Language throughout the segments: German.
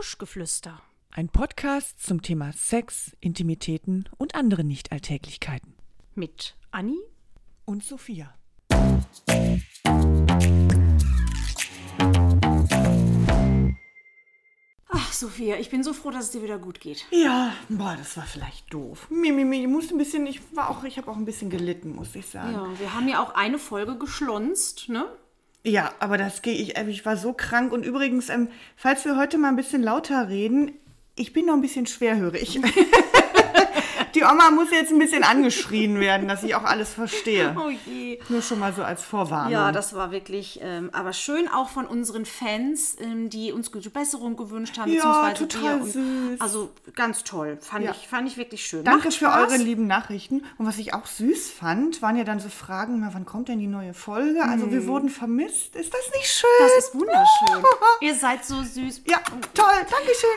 Buschgeflüster. Ein Podcast zum Thema Sex, Intimitäten und andere Nichtalltäglichkeiten. Mit Anni Und Sophia. Ach, Sophia, ich bin so froh, dass es dir wieder gut geht. Ja, boah, das war vielleicht doof. Mimi, Mimi, ich musste ein bisschen, ich war auch, ich habe auch ein bisschen gelitten, muss ich sagen. Ja, wir haben ja auch eine Folge geschlonzt, ne? Ja, aber das gehe ich, ich war so krank. Und übrigens, ähm, falls wir heute mal ein bisschen lauter reden, ich bin noch ein bisschen schwerhörig. Die Oma muss jetzt ein bisschen angeschrien werden, dass ich auch alles verstehe. Oh je. Nur schon mal so als Vorwarnung. Ja, das war wirklich, ähm, aber schön auch von unseren Fans, ähm, die uns gute Besserung gewünscht haben. Ja, total. Und, süß. Also ganz toll, fand, Ja. ich, fand ich wirklich schön. Danke Macht für Spaß. eure lieben Nachrichten. Und was ich auch süß fand, waren ja dann so Fragen, na, wann kommt denn die neue Folge? Also wir wurden vermisst. Ist das nicht schön? Mhm. Das ist wunderschön. Ihr seid so süß. ja, toll. Dankeschön.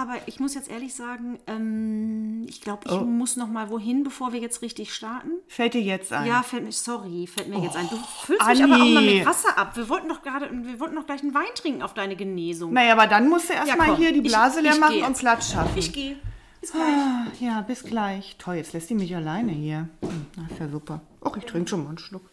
Aber ich muss jetzt ehrlich sagen, ähm, ich glaube, Oh. ich muss noch mal wohin, bevor wir jetzt richtig starten. Fällt dir jetzt ein? Ja, fällt mir, sorry, fällt mir jetzt ein. Du füllst mich aber auch Anni. mal mit Wasser ab. Wir wollten doch gerade, wir wollten doch gleich einen Wein trinken auf deine Genesung. Naja, aber dann musst du erstmal komm, hier die ich- Blase leer ich machen geh und. Platz schaffen. Ich gehe. Bis gleich. Ah, ja, bis gleich. Toll, jetzt lässt die mich alleine hier. Hm, Das ist ja super. Och, ich trinke schon mal einen Schluck.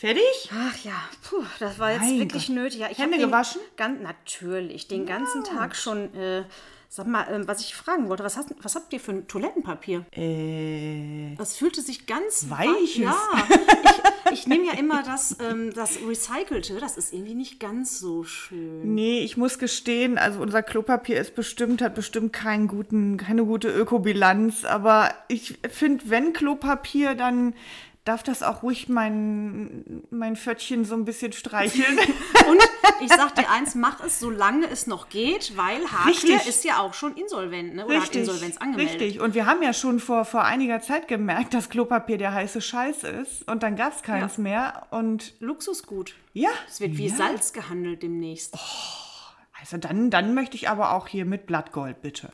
Fertig? Ach ja, puh, das war jetzt Mein wirklich Gott. nötig. Ja, ich Hände den gewaschen? Ganz, natürlich, den ganzen Tag schon. Äh, sag mal, ähm, was ich fragen wollte, was, hast, was habt ihr für ein Toilettenpapier? Äh, Das fühlte sich ganz Weiches. Ja, ich, ich nehme ja immer das, ähm, das Recycelte. Das ist irgendwie nicht ganz so schön. nee, ich muss gestehen, also unser Klopapier ist bestimmt, hat bestimmt keinen guten, keine gute Ökobilanz, aber ich finde, wenn Klopapier, dann darf das auch ruhig mein, mein Pföttchen so ein bisschen streicheln. Und ich sag dir eins, mach es, solange es noch geht, weil Richtig. ist ja auch schon insolvent, ne? Oder hat Insolvenz angemeldet. Richtig. Und wir haben ja schon vor, vor einiger Zeit gemerkt, dass Klopapier der heiße Scheiß ist. Und dann gab es keins Ja. mehr. Und Luxusgut. ja. Es wird wie ja. Salz gehandelt demnächst. Also dann, dann möchte ich aber auch hier mit Blattgold, bitte.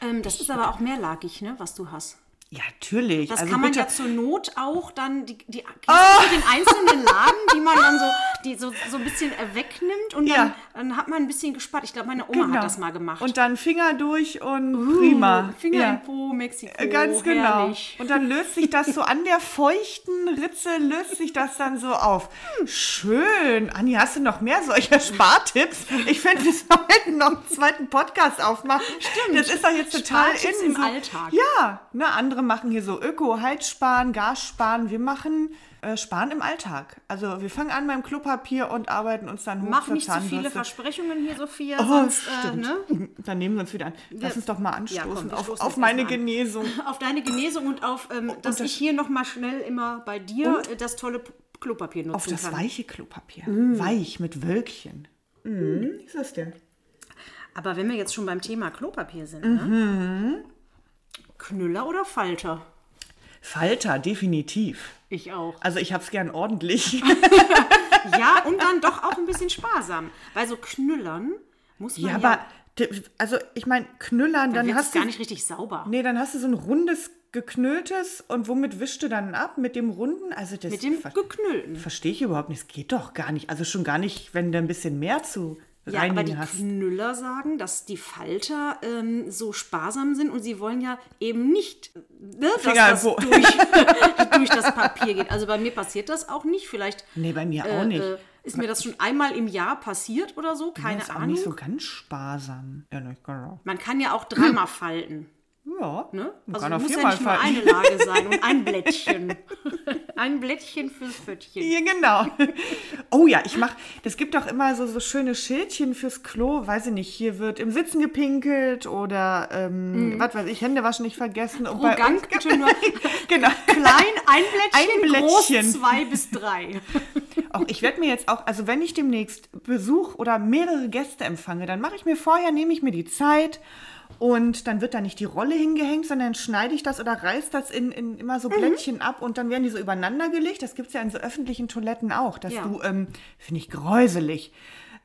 Ähm, das ist aber auch mehrlagig, ne, was du hast. Ja, natürlich. Das also kann man bitte. ja zur Not auch dann die, die mit den einzelnen Lagen, die man dann so, die so, so ein bisschen wegnimmt und Ja. dann hat man ein bisschen gespart. Ich glaube, meine Oma Genau. hat das mal gemacht. Und dann Finger durch und prima. Finger ja. im Po, Mexiko. Äh, Ganz genau. Herrlich. Und dann löst sich das so an der feuchten Ritze, löst sich das dann so auf. Schön. Anni, hast du noch mehr solcher Spartipps? Ich finde, wir sollten noch einen zweiten Podcast aufmachen. Stimmt. Das ist doch jetzt total Spartipps in. im so, Alltag. Ja, ne, andere machen hier so Öko, Heizsparen, Gas sparen. Wir machen äh, Sparen im Alltag. Also wir fangen an beim Klopapier und arbeiten uns dann hoch Mach zur nicht zu viele Zahnbürste. Versprechungen hier, Sophia, Oh, sonst, äh, ne? Dann nehmen wir uns wieder an. Lass uns doch mal Ja, komm, anstoßen auf, auf meine. Genesung. Auf deine Genesung und auf, ähm, dass das- ich hier noch mal schnell immer bei dir äh, das tolle Klopapier nutzen Auf das kann. weiche Klopapier. Weich mit Wölkchen. Mhm. Wie ist das denn? Aber wenn wir jetzt schon beim Thema Klopapier sind, Mhm. ne? Knüller oder Falter? Falter, definitiv. Ich auch. Also ich hab's gern ordentlich. Ja, und dann doch auch ein bisschen sparsam. Bei so Knüllern muss man ja, ja, aber also ich meine, Knüllern, dann dann es hast du gar nicht richtig sauber. Nee, dann hast du so ein rundes geknülltes und womit wischst du dann ab? Mit dem runden? Also das Mit dem ver geknüllten. verstehe ich überhaupt nicht. Es geht doch gar nicht. Also schon gar nicht, wenn du ein bisschen mehr zu Ja, aber die hast. Knüller sagen, dass die Falter ähm, so sparsam sind und sie wollen ja eben nicht, ne, dass das durch, durch das Papier geht. Also bei mir passiert das auch nicht. Vielleicht Nee, bei mir auch nicht. äh, ist mir das schon einmal im Jahr passiert oder so, keine das ist auch Ahnung. nicht so ganz sparsam. Ja, nicht genau. Man kann ja auch dreimal falten. Ja, Ne? Also kann auch muss ja nicht nur eine Lage sein und ein Blättchen. ein Blättchen fürs Pföttchen. Ja, genau. Oh ja, ich mach, das gibt doch immer so, so schöne Schildchen fürs Klo. Weiß ich nicht, hier wird im Sitzen gepinkelt oder, ähm, was weiß ich, Hände waschen nicht vergessen. Und bei Pro Gang bitte nur genau. klein, ein Blättchen, Ein groß Blättchen. zwei bis drei. Auch ich werde mir jetzt auch, also wenn ich demnächst Besuch oder mehrere Gäste empfange, dann mache ich mir vorher, nehme ich mir die Zeit und dann wird da nicht die Rolle hingehängt, sondern schneide ich das oder reiß das in, in immer Mhm. so Blättchen ab und dann werden die so übereinander gelegt. Das gibt es ja in so öffentlichen Toiletten auch, dass Ja. du, ähm, finde ich gräuselig,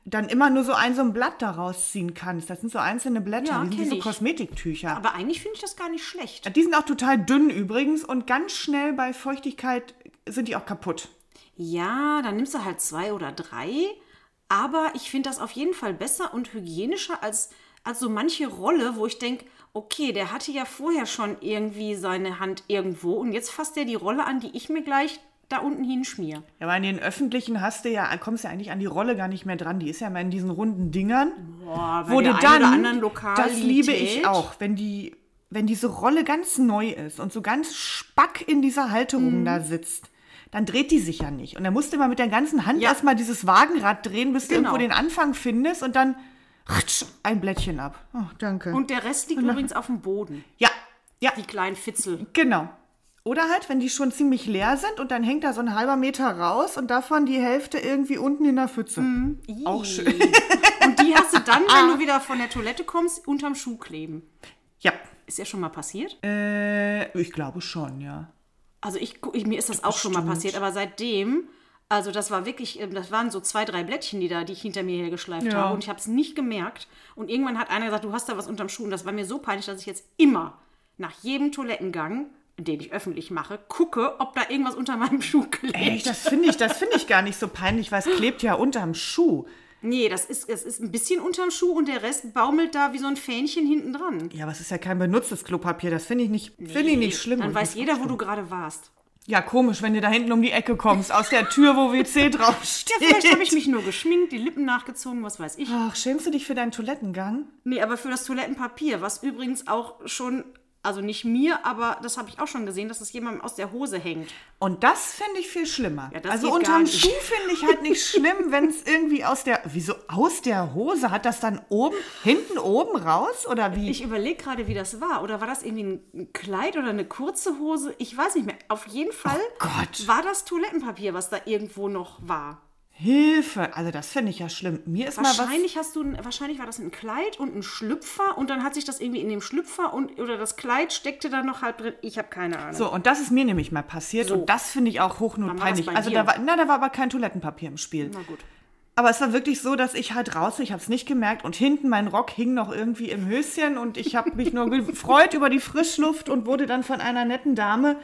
dann immer nur so ein so ein Blatt daraus ziehen kannst. Das sind so einzelne Blätter, Ja, die sind wie so ich. Kosmetiktücher. Aber eigentlich finde ich das gar nicht schlecht. die sind auch total dünn übrigens und ganz schnell bei Feuchtigkeit sind die auch kaputt. Ja, dann nimmst du halt zwei oder drei. Aber ich finde das auf jeden Fall besser und hygienischer als, so manche Rolle, wo ich denke, okay, der hatte ja vorher schon irgendwie seine Hand irgendwo und jetzt fasst er die Rolle an, die ich mir gleich da unten hinschmier. Ja, aber in den öffentlichen hast du ja, kommst du ja eigentlich an die Rolle gar nicht mehr dran. Die ist ja immer in diesen runden Dingern. Boah, wo du dann, das liebe ich auch, wenn die, wenn diese Rolle ganz neu ist und so ganz spack in dieser Halterung Mhm. da sitzt, dann dreht die sich ja nicht. Und dann musst du mal mit der ganzen Hand Ja. erstmal dieses Wagenrad drehen, bis Genau. du irgendwo den Anfang findest und dann ein Blättchen ab. Oh, danke. Und der Rest liegt übrigens auf dem Boden. ja, ja, Die kleinen Fitzel. genau. Oder halt, wenn die schon ziemlich leer sind und dann hängt da so ein halber Meter raus und davon die Hälfte irgendwie unten in der Pfütze. Auch schön. Und die hast du dann, wenn du wieder von der Toilette kommst, unterm Schuh kleben. Ja, Ist ja schon mal passiert? äh, ich glaube schon, ja. Also ich, ich mir ist das auch schon mal passiert, aber seitdem, also das war wirklich, ähm, das waren so zwei, drei Blättchen, die da, die ich hinter mir hergeschleift Ja. habe und ich habe es nicht gemerkt. Und irgendwann hat einer gesagt, du hast da was unterm Schuh und das war mir so peinlich, dass ich jetzt immer nach jedem Toilettengang, den ich öffentlich mache, gucke, ob da irgendwas unter meinem Schuh klebt. Echt, das finde ich, das finde ich gar nicht so peinlich, weil es klebt ja unterm Schuh. Nee, das ist, es ist ein bisschen unterm Schuh und der Rest baumelt da wie so ein Fähnchen hinten dran. Ja, aber es ist ja kein benutztes Klopapier. Das finde ich nicht, finde ich nicht schlimm. Dann weiß jeder, wo du gerade warst. Ja, komisch, wenn du da hinten um die Ecke kommst, aus der Tür, wo WC draufsteht. Vielleicht habe ich mich nur geschminkt, die Lippen nachgezogen, was weiß ich. Ach, schämst du dich für deinen Toilettengang? Nee, aber für das Toilettenpapier, was übrigens auch schon, also nicht mir, aber das habe ich auch schon gesehen, dass es jemandem aus der Hose hängt. Und das finde ich viel schlimmer. Ja, also unterm. Schuh finde ich halt nicht schlimm, wenn es irgendwie aus der. Wieso aus der Hose? Hat das dann oben, hinten oben raus? Oder wie? Ich überlege gerade, wie das war. Oder war das irgendwie ein- Kleid oder eine kurze Hose? Ich weiß nicht mehr. Auf jeden Fall Oh Gott. war das Toilettenpapier, was da irgendwo noch war. Hilfe! Also, das finde ich ja schlimm. Mir ist mal was. Wahrscheinlich hast du, ein- wahrscheinlich war das ein Kleid und ein Schlüpfer und dann hat sich das irgendwie in dem Schlüpfer und oder das Kleid steckte da noch halb drin. Ich habe keine Ahnung. So, und das ist mir nämlich mal passiert So. und das finde ich auch hochnotpeinlich. Also da war, na, da war aber kein Toilettenpapier im Spiel. Na gut. Aber es war wirklich so, dass ich halt raus, ich habe es nicht gemerkt und hinten mein Rock hing noch irgendwie im Höschen und ich habe mich nur gefreut über die Frischluft und wurde dann von einer netten Dame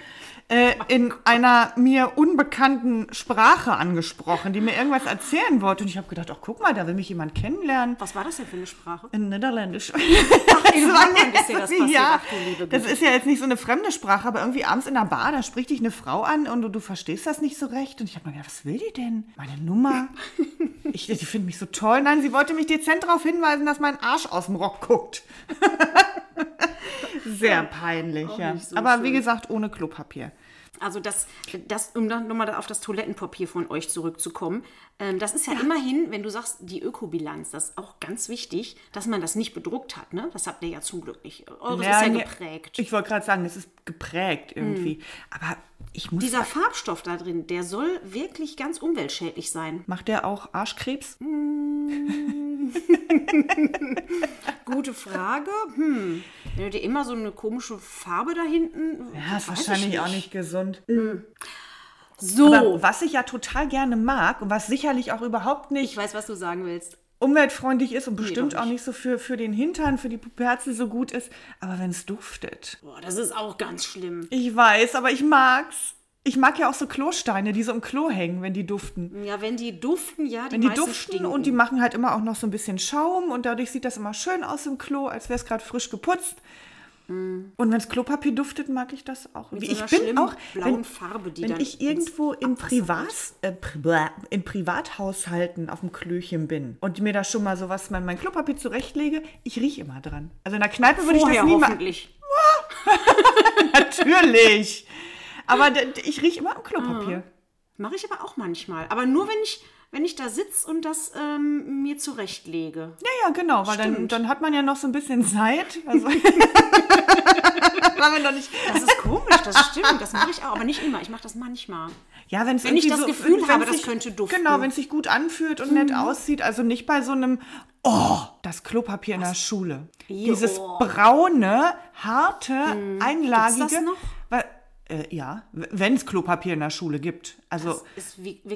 äh, in einer mir unbekannten Sprache angesprochen, die mir irgendwas erzählen wollte und ich habe gedacht, ach guck mal, da will mich jemand kennenlernen. Was war das denn für eine Sprache? In Niederländisch. In Holland ist dir das passiert. Ja, Ach, das ist ja jetzt nicht so eine fremde Sprache, aber irgendwie abends in der Bar, da spricht dich eine Frau an und du, du verstehst das nicht so recht. Und ich habe mir gedacht, was will die denn? Meine Nummer? Ich, die findet mich so toll. Nein, sie wollte mich dezent darauf hinweisen, dass mein Arsch aus dem Rock guckt. Sehr peinlich, ja. so aber schön. wie gesagt, ohne Klopapier. Also das, das um dann nochmal auf das Toilettenpapier von euch zurückzukommen, ähm, das ist ja, immerhin, wenn du sagst, die Ökobilanz, das ist auch ganz wichtig, dass man das nicht bedruckt hat. Ne? Das habt ihr ja zum Glück nicht. Eures ist ja nee, geprägt. Ich wollte gerade sagen, es ist geprägt irgendwie. Aber ich muss. Dieser Farbstoff da drin, der soll wirklich ganz umweltschädlich sein. macht der auch Arschkrebs? Gute Frage. Hm. Wenn du dir immer so eine komische Farbe da hinten. Ja, ist wahrscheinlich auch nicht gesund. So. Aber was ich ja total gerne mag und was sicherlich auch überhaupt nicht ich weiß, was du sagen willst. umweltfreundlich ist und bestimmt auch nicht. nicht so für, für den Hintern, für die Puperzel so gut ist, aber wenn es duftet. Boah, das ist auch ganz schlimm. Ich weiß, aber ich mag's. Ich mag ja auch so Klosteine, die so im Klo hängen, wenn die duften. Ja, wenn die duften, ja, die Wenn die duften stinken. und die machen halt immer auch noch so ein bisschen Schaum und dadurch sieht das immer schön aus im Klo, als wäre es gerade frisch geputzt. Und wenn es Klopapier duftet, mag ich das auch. Mm. Mit so ich bin auch, blauen wenn, Farbe, die wenn ich irgendwo in, Abwasser Privat, äh, in Privathaushalten auf dem Klöchen bin und mir da schon mal sowas, mein, mein Klopapier zurechtlege, ich rieche immer dran. Also in der Kneipe würde ich das nie hoffentlich. Natürlich. Aber ich rieche immer am Klopapier. Mache ich aber auch manchmal. Aber nur, wenn ich, wenn ich da sitze und das ähm, mir zurechtlege. Ja, ja, genau, weil dann, Stimmt. dann hat man ja noch so ein bisschen Zeit. Also, Das ist komisch, das stimmt. Das mache ich auch, aber nicht immer. Ich mache das manchmal. ja, wenn's Wenn ich das Gefühl wenn's habe, das sich- könnte duften. Mhm. Genau, wenn es sich gut anfühlt und nett aussieht. Also nicht bei so einem, oh, das Klopapier in der Schule. Jo. Dieses braune, harte, einlagige. Gibt's das noch? Äh, ja, wenn es Klopapier in der Schule gibt. Also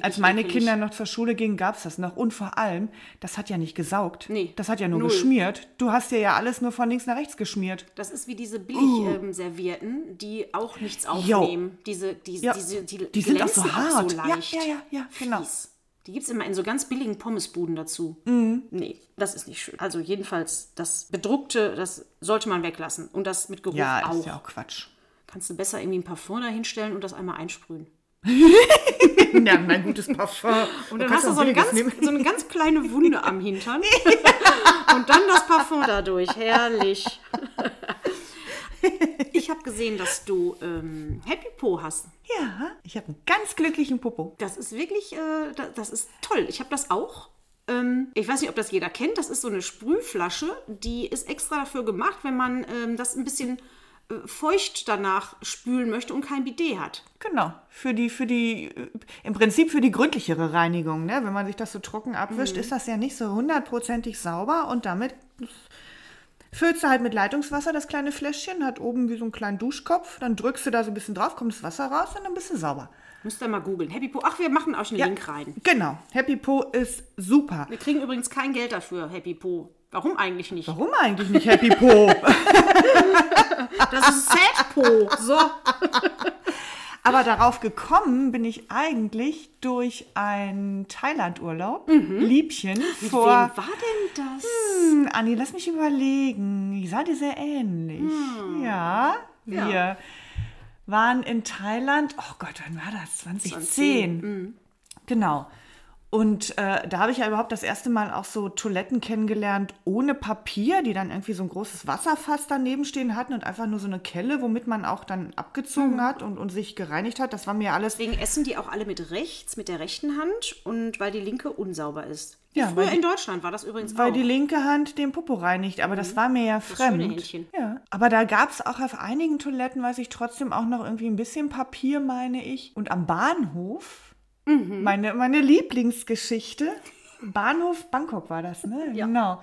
als meine ekelig. Kinder noch zur Schule gingen, gab es das noch. Und vor allem, das hat ja nicht gesaugt. Nee, Das hat ja nur null. geschmiert. Du hast dir ja alles nur von links nach rechts geschmiert. Das ist wie diese Uh. Billig-Servietten, die auch nichts aufnehmen. Diese, die, Ja, diese, die, die sind auch so hart. so Ja, leicht. ja, ja, ja, genau. Fies. Die gibt es immer in so ganz billigen Pommesbuden dazu. Mhm. Nee, das ist nicht schön. Also jedenfalls, das Bedruckte, das sollte man weglassen. Und das mit Geruch Ja, auch. ist ja auch Quatsch. Kannst du besser irgendwie ein Parfum da hinstellen und das einmal einsprühen. Ja, mein gutes Parfum. Und dann hast du so eine, ganz, so eine ganz kleine Wunde am Hintern. Und dann das Parfum dadurch. Herrlich. Ich habe gesehen, dass du ähm, Happy Po hast. Ja, ich habe einen ganz glücklichen Popo. Das ist wirklich, äh, da- das ist toll. Ich habe das auch. Ähm, ich weiß nicht, ob das jeder kennt. Das ist so eine Sprühflasche, die ist extra dafür gemacht, wenn man ähm, das ein bisschen feucht danach spülen möchte und kein Bidet hat. Genau, für die, für die, äh, im Prinzip für die gründlichere Reinigung, ne? Wenn man sich das so trocken abwischt, Mhm. ist das ja nicht so hundertprozentig sauber und damit füllst du halt mit Leitungswasser das kleine Fläschchen, hat oben wie so einen kleinen Duschkopf, dann drückst du da so ein bisschen drauf, kommt das Wasser raus und dann bist du sauber. Müsst ihr mal googeln. Happy Po. Ach, wir machen euch einen Ja, Link rein. Genau, Happy Po ist super. Wir kriegen übrigens kein Geld dafür, Happy Po. Warum eigentlich nicht? Warum eigentlich nicht Happy Po? Das ist Sad Po. So. Aber darauf gekommen bin ich eigentlich durch einen Thailand-Urlaub, Liebchen, vor... Wem war denn das? Hm, Anni, lass mich überlegen. Ich sah dir sehr ähnlich. Ja, wir Ja. waren in Thailand. Oh Gott, wann war das? 2010. Genau. Und äh, da habe ich ja überhaupt das erste Mal auch so Toiletten kennengelernt ohne Papier, die dann irgendwie so ein großes Wasserfass daneben stehen hatten und einfach nur so eine Kelle, womit man auch dann abgezogen hat und, und sich gereinigt hat. Das war mir alles Deswegen essen die auch alle mit rechts, mit der rechten Hand und weil die linke unsauber ist. Ja, Früher die- in Deutschland war das übrigens Weil auch. die linke Hand den Popo reinigt, aber das war mir ja fremd. schöne Händchen. Ja. Aber da gab es auch auf einigen Toiletten, weiß ich trotzdem auch noch irgendwie ein bisschen Papier, meine ich. Und am Bahnhof, Mhm. meine, meine Lieblingsgeschichte, Bahnhof Bangkok war das, ne? Ja. Genau.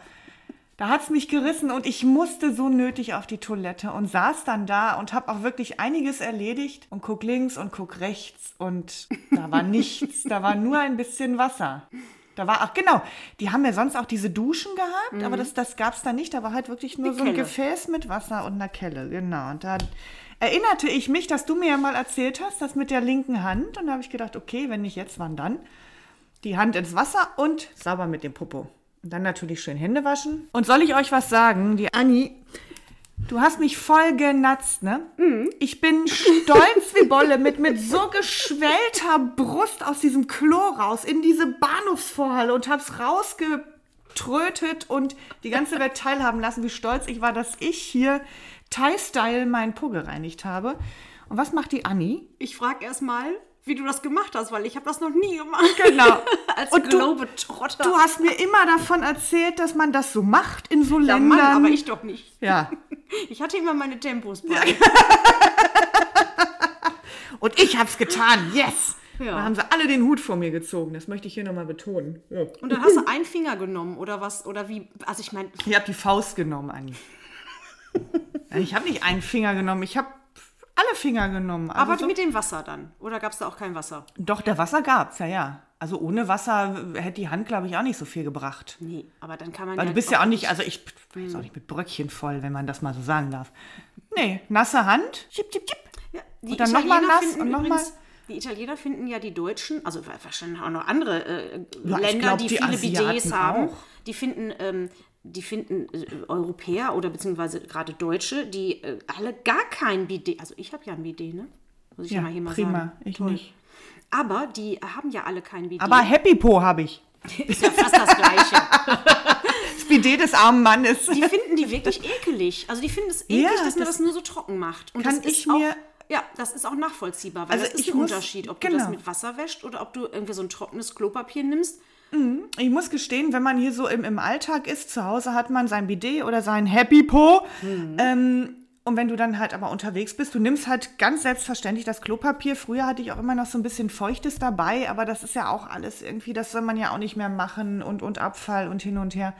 Da hat es mich gerissen und ich musste so nötig auf die Toilette und saß dann da und habe auch wirklich einiges erledigt und guck links und guck rechts und da war nichts, da war nur ein bisschen Wasser. Da war, ach genau, die haben ja sonst auch diese Duschen gehabt, aber das, das gab es da nicht. Da war halt wirklich nur Eine so ein Kelle. Gefäß mit Wasser und einer Kelle, genau. Und da erinnerte ich mich, dass du mir ja mal erzählt hast, das mit der linken Hand. Und da habe ich gedacht, okay, wenn nicht jetzt, wann dann? Die Hand ins Wasser und sauber mit dem Popo. Und dann natürlich schön Hände waschen. Und soll ich euch was sagen? Die Anni, du hast mich voll genatzt, ne? Ich bin stolz wie Bolle mit, mit so geschwellter Brust aus diesem Klo raus in diese Bahnhofsvorhalle und hab's rausgetrötet und die ganze Welt teilhaben lassen, wie stolz ich war, dass ich hier Thai-Style meinen Po gereinigt habe. Und was macht die Anni? Ich frage erst mal, wie du das gemacht hast, weil ich habe das noch nie gemacht. Genau. Als Und du- Globetrotter. Du hast mir immer davon erzählt, dass man das so macht in so ja, Ländern. Mann, aber ich doch nicht. ja. Ich hatte immer meine Tempos bei. Und ich hab's getan. Yes. Ja. Da haben sie alle den Hut vor mir gezogen. Das möchte ich hier nochmal betonen. Ja. Und dann hast du einen Finger genommen oder was? Oder wie? Also ich meine, Ich habe die Faust genommen, Anni. Ich habe nicht einen Finger genommen. Ich habe alle Finger genommen. Also aber so, mit dem Wasser dann. Oder gab es da auch kein Wasser? doch, der Wasser gab's, ja, ja. Also ohne Wasser hätte die Hand, glaube ich, auch nicht so viel gebracht. Nee, aber dann kann man Weil ja du bist ja auch nicht, also ich bin auch nicht mit Bröckchen voll, wenn man das mal so sagen darf. Nee, nasse Hand. Chip, chip, chip. Ja, Und dann noch mal Italiener nass und noch übrigens, mal- die Italiener finden ja die Deutschen, also wahrscheinlich auch noch andere äh, Ja, Länder, glaub, die, die viele Asiaten Bidets haben, auch. die finden, ähm, die finden äh, Europäer oder beziehungsweise gerade Deutsche, die äh, alle gar kein Bidet, also ich habe ja ein Bidet, ne? Muss ich ja, Ja, mal hier mal prima. sagen. Ich Toll. nicht. Aber die haben ja alle kein Bidet. Aber Happy Po habe ich. ist ja fast das Gleiche. Das Bidet des armen Mannes. Die finden die wirklich ekelig. Also die finden es eklig, Ja, dass man das das nur so trocken macht. Und kann das ist ich mir- Ja, das ist auch nachvollziehbar, weil Also das ist ein muss- Unterschied, ob du das genau. mit Wasser wäscht oder ob du irgendwie so ein trockenes Klopapier nimmst. Ich muss gestehen, wenn man hier so im, im Alltag ist, zu Hause hat man sein Bidet oder sein Happy Po. Ähm, und wenn du dann halt aber unterwegs bist, du nimmst halt ganz selbstverständlich das Klopapier. Früher hatte ich auch immer noch so ein bisschen Feuchtes dabei, aber das ist ja auch alles irgendwie, das soll man ja auch nicht mehr machen und, und Abfall und hin und her.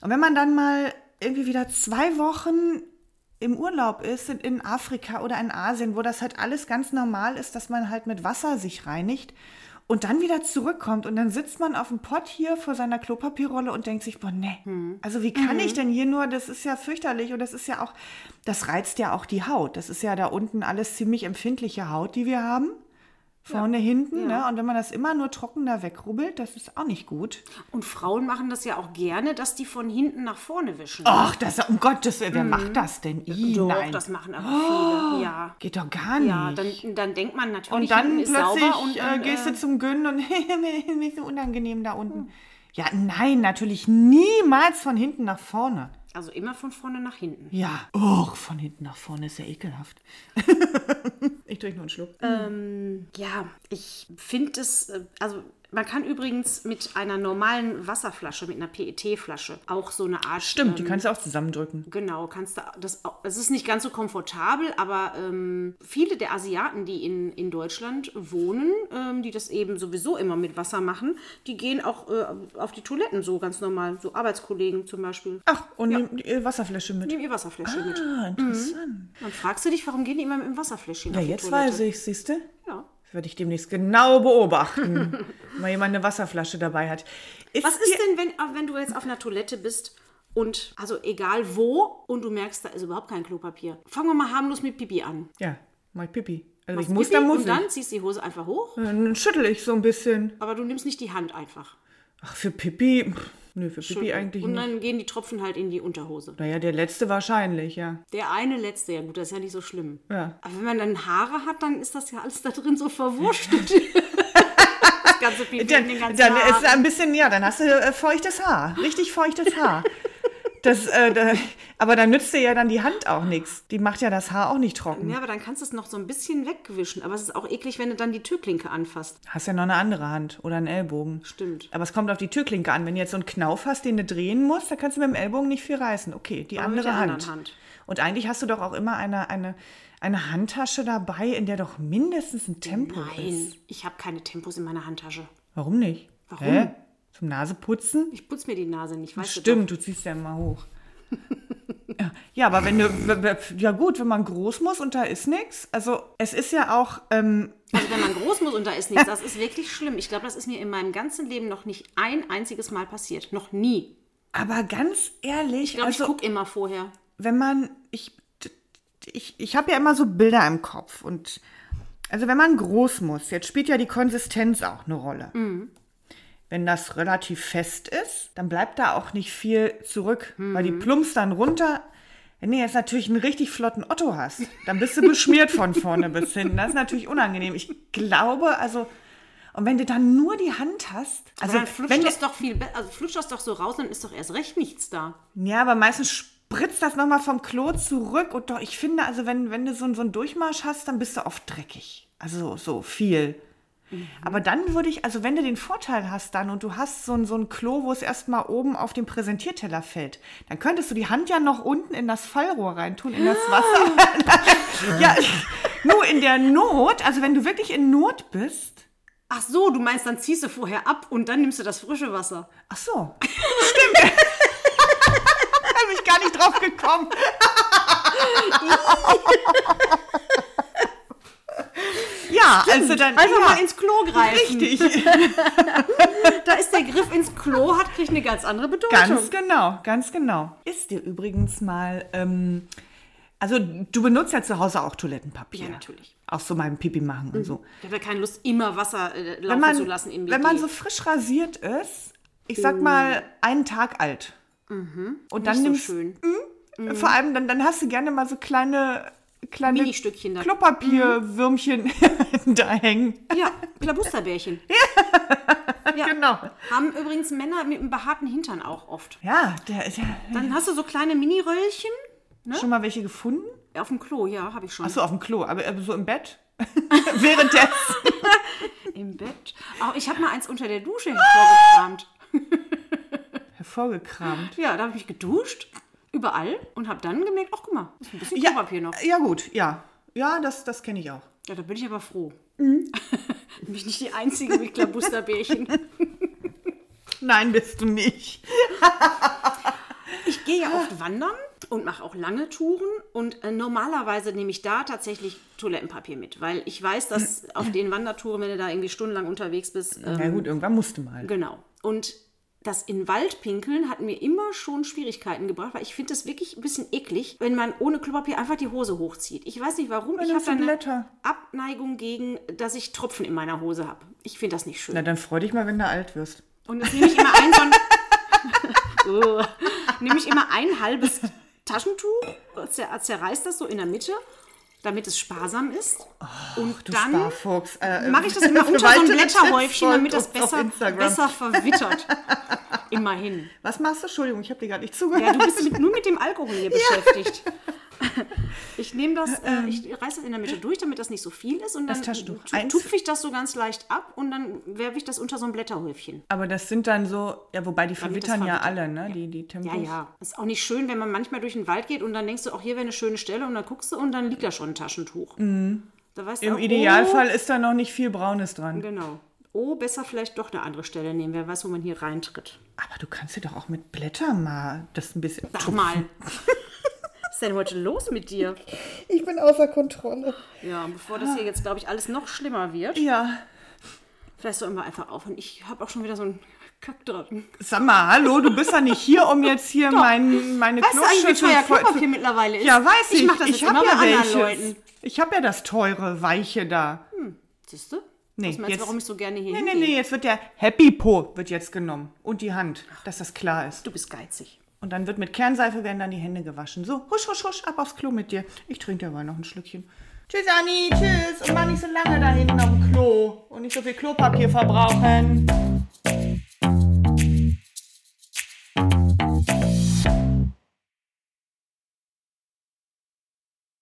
Und wenn man dann mal irgendwie wieder zwei Wochen im Urlaub ist, in, in Afrika oder in Asien, wo das halt alles ganz normal ist, dass man halt mit Wasser sich reinigt und dann wieder zurückkommt und dann sitzt man auf dem Pott hier vor seiner Klopapierrolle und denkt sich, boah, nee, also wie kann ich denn hier nur, das ist ja fürchterlich und das ist ja auch, das reizt ja auch die Haut. Das ist ja da unten alles ziemlich empfindliche Haut, die wir haben. Vorne, hinten, ne? Und wenn man das immer nur trocken da wegrubbelt, das ist auch nicht gut. Und Frauen machen das ja auch gerne, dass die von hinten nach vorne wischen. Ach, das, um Gottes Willen, wer macht das denn? Ih, Doch, nein. das machen aber viele. Ja. Geht doch gar nicht. Ja, dann, dann denkt man natürlich, und dann ist plötzlich sauber und äh, dann, gehst du äh, zum Gönnen und mir ist so unangenehm da unten. Ja, nein, natürlich niemals von hinten nach vorne. Also immer von vorne nach hinten. Ja, och, von hinten nach vorne ist ja ekelhaft. ich trinke nur einen Schluck. Ähm, ja, ich finde es, äh, also man kann übrigens mit einer normalen Wasserflasche, mit einer PET-Flasche, auch so eine Art. Stimmt, die ähm, kannst du auch zusammendrücken. Genau, kannst du das es ist nicht ganz so komfortabel, aber ähm, viele der Asiaten, die in, in Deutschland wohnen, ähm, die das eben sowieso immer mit Wasser machen, die gehen auch äh, auf die Toiletten so ganz normal, so Arbeitskollegen zum Beispiel. Ach, und nehmen die Wasserfläche mit. Nehmen ihr Wasserfläschchen mit. Ah, interessant. Dann fragst du dich, warum gehen die immer mit dem Wasserfläschchen Ja, auf die jetzt weiß ich, siehst du? Werde ich demnächst genau beobachten. Mal jemand eine Wasserflasche dabei hat. Was ist denn, wenn, äh, wenn du jetzt auf einer Toilette bist und, also egal wo, und du merkst, da ist überhaupt kein Klopapier? Fangen wir mal harmlos mit Pipi an. Ja, mal Pipi. Also ich Machst muss, Pipi dann muss Und ich. dann ziehst du die Hose einfach hoch, Dann schüttel ich so ein bisschen. aber du nimmst nicht die Hand einfach. Ach, für Pipi? pff, Nö, für Pipi eigentlich und nicht. dann gehen die Tropfen halt in die Unterhose. Naja, der letzte wahrscheinlich, ja. Der eine letzte, ja gut, das ist ja nicht so schlimm. Ja. Aber wenn man dann Haare hat, dann ist das ja alles da drin so verwurschtelt. das ganze Pipi Dann, in den ganzen dann ist Haaren. ein bisschen, ja, dann hast du äh, feuchtes Haar. Richtig feuchtes Haar. Das, äh, da, aber dann nützt dir ja dann die Hand auch nichts. Die macht ja das Haar auch nicht trocken. Ja, aber dann kannst du es noch so ein bisschen wegwischen. Aber es ist auch eklig, wenn du dann die Türklinke anfasst. Hast ja noch eine andere Hand oder einen Ellbogen. Stimmt. Aber es kommt auf die Türklinke an. Wenn du jetzt so einen Knauf hast, den du drehen musst, dann kannst du mit dem Ellbogen nicht viel reißen. Okay, die Aber andere der Hand. Hand. Und eigentlich hast du doch auch immer eine, eine, eine Handtasche dabei, in der doch mindestens ein Tempo ist. Nein, ich habe keine Tempos in meiner Handtasche. Warum nicht? Warum? Hä? Zum Naseputzen? Ich putze mir die Nase nicht, weißt du Stimmt, du ziehst ja immer hoch. Ja, aber wenn du, ja gut, wenn man groß muss und da ist nichts, also es ist ja auch, ähm. Also wenn man groß muss und da ist nichts, das ist wirklich schlimm. Ich glaube, das ist mir in meinem ganzen Leben noch nicht ein einziges Mal passiert. Noch nie. aber ganz ehrlich, Ich glaube, also ich gucke immer vorher. wenn man, ich, ich, ich habe ja immer so Bilder im Kopf und also wenn man groß muss, jetzt spielt ja die Konsistenz auch eine Rolle. Wenn das relativ fest ist, dann bleibt da auch nicht viel zurück, weil die plumpst dann runter. Wenn du jetzt natürlich einen richtig flotten Otto hast, dann bist du beschmiert von vorne bis hinten. Das ist natürlich unangenehm. Ich glaube, also, und wenn du dann nur die Hand hast, Also dann flutscht wenn das doch viel besser. Also flutscht das doch so raus, dann ist doch erst recht nichts da. Ja, aber meistens spritzt das nochmal vom Klo zurück. Und doch, ich finde, also wenn, wenn du so, so einen Durchmarsch hast, dann bist du oft dreckig. Also so viel. Aber dann würde ich, also wenn du den Vorteil hast dann und du hast so ein, so ein Klo, wo es erstmal oben auf den Präsentierteller fällt, dann könntest du die Hand ja noch unten in das Fallrohr reintun, in das Wasser. ja, nur in der Not, also wenn du wirklich in Not bist. Ach so, du meinst, dann ziehst du vorher ab und dann nimmst du das frische Wasser. Ach so, stimmt. da bin ich gar nicht drauf gekommen. ja, also dann Einfach ja, mal ins Klo greifen. richtig. Da ist der Griff ins Klo, hat kriegt eine ganz andere Bedeutung. Ganz genau, ganz genau. Ist dir übrigens mal, ähm, also du benutzt ja zu Hause auch Toilettenpapier. Ja, natürlich. Auch so beim Pipi machen und so. Ich habe ja keine Lust, immer Wasser äh, laufen man, zu lassen im wenn man so frisch rasiert ist, ich sag mal einen Tag alt. Und dann Nicht nimmst so schön. Vor allem, dann, dann hast du gerne mal so kleine, kleine Ministückchen da. Klopapierwürmchen da hängen. Ja, Klabusterbärchen. Ja. Genau. Haben übrigens Männer mit einem behaarten Hintern auch oft. Ja, der ist ja. Dann hast du so kleine Mini-Röllchen Schon mal welche gefunden? auf dem Klo, ja, habe ich schon. Achso, auf dem Klo, aber, aber so im Bett? Währenddessen. Im Bett. Oh, ich habe mal eins unter der Dusche hervorgekramt. Hervorgekramt. Ja, da habe ich mich geduscht, überall, und habe dann gemerkt, ach guck mal, ist ein bisschen Ja, Klopapier noch. ja, gut, ja. Ja, das, das kenne ich auch. Ja, da bin ich aber froh. Mhm. bin ich nicht die Einzige mit Klabusterbärchen. Nein, bist du nicht. Ich gehe ja oft wandern und mache auch lange Touren. Und äh, normalerweise nehme ich da tatsächlich Toilettenpapier mit, weil ich weiß, dass auf den Wandertouren, wenn du da irgendwie stundenlang unterwegs bist, ähm, Na gut, irgendwann musste mal. genau. Und das in Wald pinkeln hat mir immer schon Schwierigkeiten gebracht, weil ich finde es wirklich ein bisschen eklig, wenn man ohne Klopapier einfach die Hose hochzieht. Ich weiß nicht warum, ich habe eine Blätter. Abneigung gegen, dass ich Tropfen in meiner Hose habe. Ich finde das nicht schön. Na, dann freu dich mal, wenn du alt wirst. Und jetzt nehme ich immer ein so ein, Oh. nehme ich immer ein halbes Taschentuch, zer zerreiß das so in der Mitte, damit es sparsam ist. und Du dann. Äh, mache ich das immer unter so ein Blätterhäufchen, damit das besser, besser verwittert. Immerhin. Was machst du? Entschuldigung, ich habe dir gerade nicht zugehört. Ja, du bist mit, nur mit dem Alkohol hier beschäftigt. Ich nehme das, äh, ich reiße das in der Mitte durch, damit das nicht so viel ist und dann tupfe ich das so ganz leicht ab und dann werfe ich das unter so ein Blätterhäufchen. Aber das sind dann so, ja, wobei die verwittern ja alle, ne? Die, die Tempos. Ja, ja. Ist auch nicht schön, wenn man manchmal durch den Wald geht und dann denkst du, auch hier wäre eine schöne Stelle und dann guckst du und dann liegt da schon ein Taschentuch. Da weißt du Im auch, Idealfall ist da noch nicht viel Braunes dran. Oh, genau. Oh, besser vielleicht doch eine andere Stelle nehmen. Wer weiß, wo man hier reintritt. Aber du kannst dir doch auch mit Blättern mal das ein bisschen. Sag mal. Was ist denn heute los mit dir? Ich bin außer Kontrolle. Ja, bevor das hier jetzt, glaube ich, alles noch schlimmer wird, Ja. vielleicht sollen wir einfach aufhören. Ich habe auch schon wieder so einen Kack dran. Sag mal, hallo, du bist ja nicht hier, um jetzt hier mein, meine Weißt du eigentlich, wie Kloschüssel teuer voll Klopapier mittlerweile ist? Ja, weiß ich. Ich mache das jetzt hab immer ja bei anderen. Leuten. Ich habe ja das teure, weiche da. Siehst du? Nee, Was meinst du, warum ich so gerne hier Nee, nee, hingehe? nee, jetzt wird der Happy Po wird jetzt genommen. Und die Hand, dass das klar ist. Du bist geizig. Und dann wird mit Kernseife werden dann die Hände gewaschen. So, husch, husch, husch, ab aufs Klo mit dir. Ich trinke derweil noch ein Schlückchen. Tschüss, Anni, tschüss. Und mach nicht so lange da hinten dem Klo. Und nicht so viel Klopapier verbrauchen.